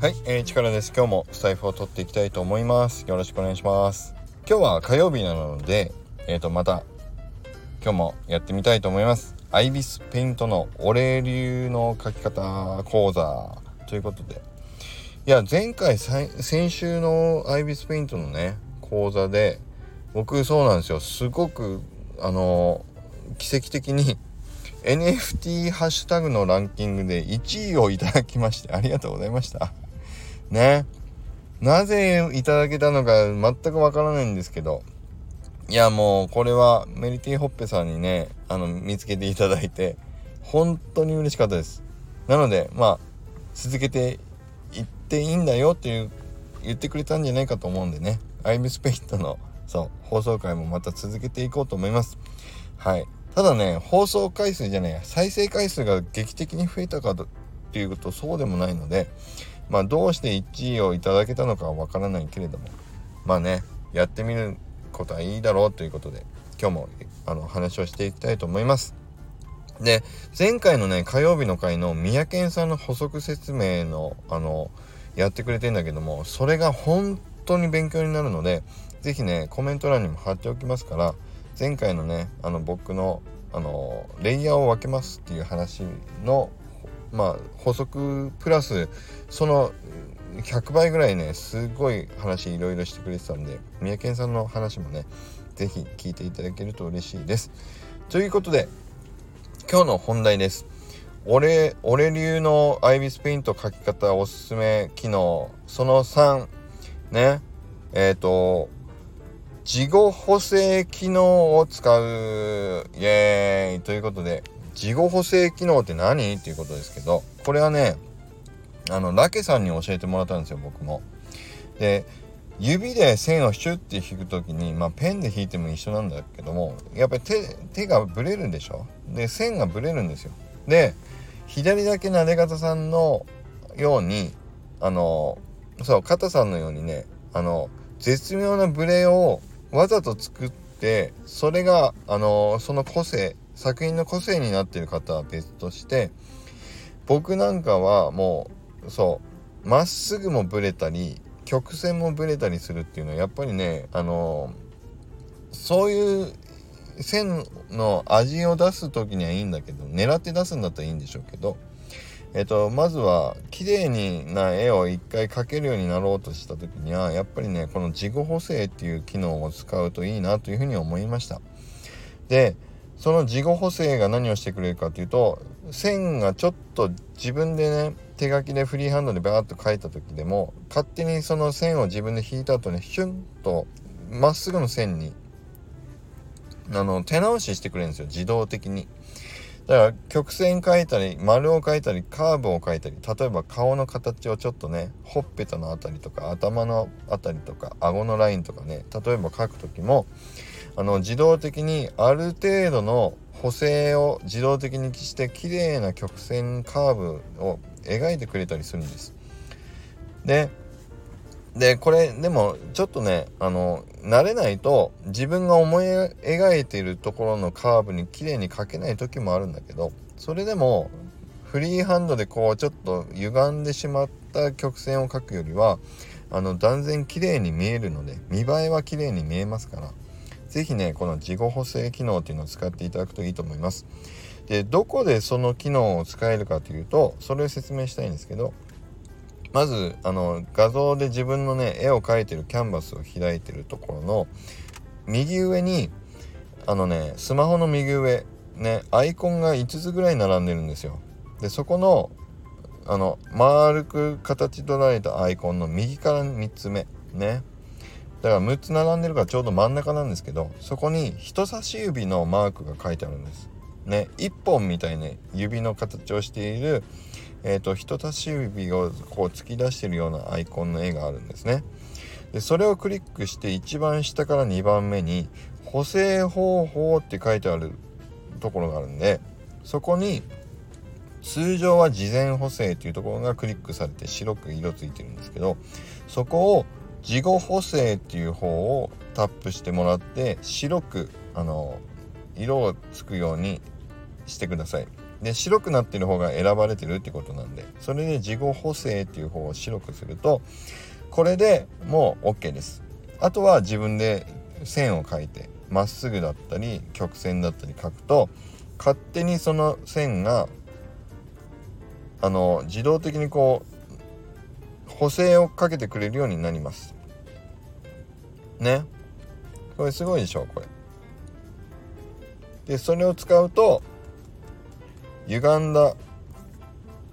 はい、えー、力です。今日もスタイフを取っていきたいと思います。よろしくお願いします。今日は火曜日なので、えっ、ー、と、また、今日もやってみたいと思います。アイビスペイントのお礼流の書き方講座ということで。いや、前回、先週のアイビスペイントのね、講座で、僕そうなんですよ。すごく、あの、奇跡的に NFT ハッシュタグのランキングで1位をいただきましてありがとうございました。ね。なぜいただけたのか全くわからないんですけど、いやもうこれはメリティホッペさんにね、あの見つけていただいて、本当に嬉しかったです。なので、まあ、続けていっていいんだよっていう言ってくれたんじゃないかと思うんでね、アイビスペイットのそう放送回もまた続けていこうと思います。はい。ただね、放送回数じゃない再生回数が劇的に増えたかっていうとそうでもないので、まあどうして1位をいただけたのかはわからないけれども、まあね、やってみることはいいだろうということで、今日もあの話をしていきたいと思います。で、前回のね、火曜日の回の三宅さんの補足説明の、あの、やってくれてんだけども、それが本当に勉強になるので、是非ね、コメント欄にも貼っておきますから、前回のねあの僕のあのレイヤーを分けますっていう話のまあ補足プラスその100倍ぐらいねすごい話いろいろしてくれてたんで三宅さんの話もね是非聞いていただけると嬉しいです。ということで今日の本題です。俺俺流のアイビスペイント書き方おすすめ機能その3ねえっ、ー、と事後補正機能を使うイエーイということで事後補正機能って何？っていうことですけどこれはねあのラケさんに教えてもらったんですよ僕も。で指で線をシュッて引く時に、まあ、ペンで引いても一緒なんだけどもやっぱり手手がブレるでしょ？で線がブレるんですよ。で左だけなで方さんのようにあのそう肩さんのようにねあの絶妙なブレをわざと作ってそれがあのその個性作品の個性になってる方は別として僕なんかはもうそうまっすぐもブレたり曲線もブレたりするっていうのはやっぱりねあのそういう線の味を出す時にはいいんだけど狙って出すんだったらいいんでしょうけどえっと、まずは綺麗にな絵を一回描けるようになろうとした時にはやっぱりねこの事後補正っていう機能を使うといいなというふうに思いました。でその事後補正が何をしてくれるかというと線がちょっと自分でね手書きでフリーハンドでバーッと描いた時でも勝手にその線を自分で引いた後にヒュンとまっすぐの線にあの手直ししてくれるんですよ自動的に。だから曲線描いたり丸を描いたりカーブを描いたり例えば顔の形をちょっとねほっぺたの辺りとか頭の辺りとか顎のラインとかね例えば描く時もあの自動的にある程度の補正を自動的にして綺麗な曲線カーブを描いてくれたりするんです。ででこれでもちょっとねあの慣れないと自分が思い描いているところのカーブに綺麗に描けない時もあるんだけどそれでもフリーハンドでこうちょっと歪んでしまった曲線を描くよりはあの断然綺麗に見えるので見栄えは綺麗に見えますから是非ねこの事後補正機能っていうのを使っていただくといいと思います。でどこでその機能を使えるかというとそれを説明したいんですけどまずあの画像で自分のね絵を描いてるキャンバスを開いてるところの右上にあのねスマホの右上ねアイコンが5つぐらい並んでるんですよ。でそこのあの丸く形取られたアイコンの右から3つ目ねだから6つ並んでるからちょうど真ん中なんですけどそこに人差し指のマークが書いてあるんですね1本みたいに指の形をしているえーと、人差し指をこう突き出しているようなアイコンの絵があるんですね。でそれをクリックして一番下から2番目に「補正方法」って書いてあるところがあるんでそこに通常は事前補正というところがクリックされて白く色ついてるんですけどそこを事後補正っていう方をタップしてもらって白くあの色をつくようにしてください。で白くなってる方が選ばれてるってことなんでそれで事後補正っていう方を白くするとこれでもう OK です。あとは自分で線を描いてまっすぐだったり曲線だったり描くと勝手にその線があの自動的にこう補正をかけてくれるようになります。ね。これすごいでしょこれ。でそれを使うと歪んだ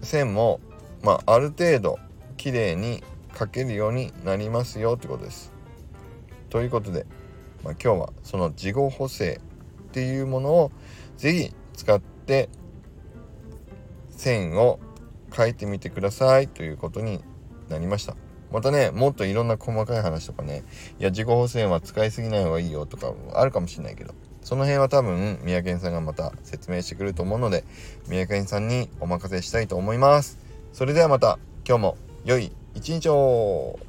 線もまあある程度綺麗に描けるようになりますよってことです。ということで、まあ、今日はその事後補正っていうものを是非使って線を書いてみてくださいということになりました。またねもっといろんな細かい話とかねいや自己補正は使いすぎない方がいいよとかあるかもしれないけど。その辺は多分三宅さんがまた説明してくると思うので三宅さんにお任せしたいと思います。それではまた今日も良い一日を。